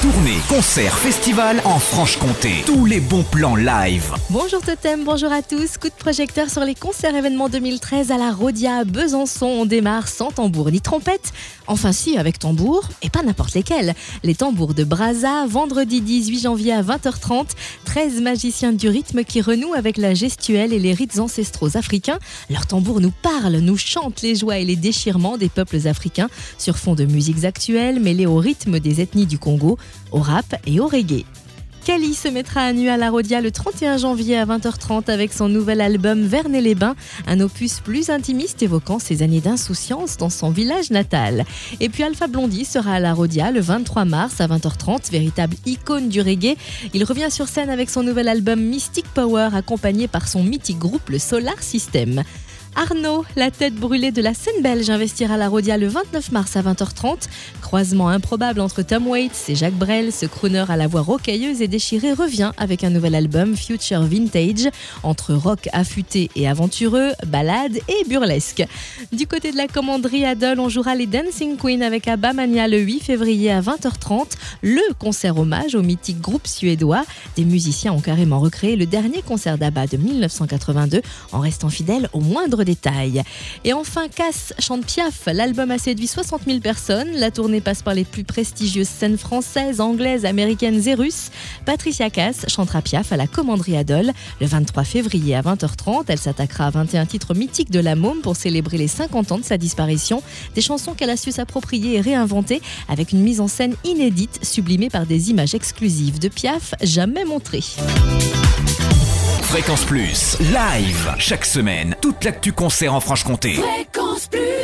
Tournée, concert, festival en Franche-Comté. Tous les bons plans live. Bonjour Totem, bonjour à tous. Coup de projecteur sur les concerts événements 2013 à la Rodia Besançon. On démarre sans tambour ni trompette. Enfin si, avec tambour, et pas n'importe lesquels. Les tambours de Braza, vendredi 18 janvier à 20h30. 13 magiciens du rythme qui renouent avec la gestuelle et les rites ancestraux africains. Leurs tambours nous parlent, nous chantent les joies et les déchirements des peuples africains sur fond de musiques actuelles mêlées au rythme des ethnies du Congo au rap et au reggae. Kali se mettra à nu à la Rodia le 31 janvier à 20h30 avec son nouvel album Vernet-les-Bains, un opus plus intimiste évoquant ses années d'insouciance dans son village natal. Et puis Alpha Blondie sera à la Rodia le 23 mars à 20h30, véritable icône du reggae. Il revient sur scène avec son nouvel album Mystic Power accompagné par son mythique groupe le Solar System. Arnaud, la tête brûlée de la scène belge, investira la Rodia le 29 mars à 20h30. Croisement improbable entre Tom Waits et Jacques Brel, ce crooner à la voix rocailleuse et déchirée revient avec un nouvel album Future Vintage, entre rock affûté et aventureux, balade et burlesque. Du côté de la commanderie Adol, on jouera les Dancing Queen avec Abamania le 8 février à 20h30, le concert hommage au mythique groupe suédois. Des musiciens ont carrément recréé le dernier concert d'Abba de 1982 en restant fidèles au moindre détail. Et enfin, Cass chante Piaf. L'album a séduit 60 000 personnes. La tournée passe par les plus prestigieuses scènes françaises, anglaises, américaines et russes. Patricia Cass chantera Piaf à la Commanderie Adol le 23 février à 20h30. Elle s'attaquera à 21 titres mythiques de la môme pour célébrer les 50 ans de sa disparition. Des chansons qu'elle a su s'approprier et réinventer avec une mise en scène inédite, sublimée par des images exclusives de Piaf jamais montrées. Fréquence Plus, live, chaque semaine, toute l'actu concert en Franche-Comté. Fréquence Plus.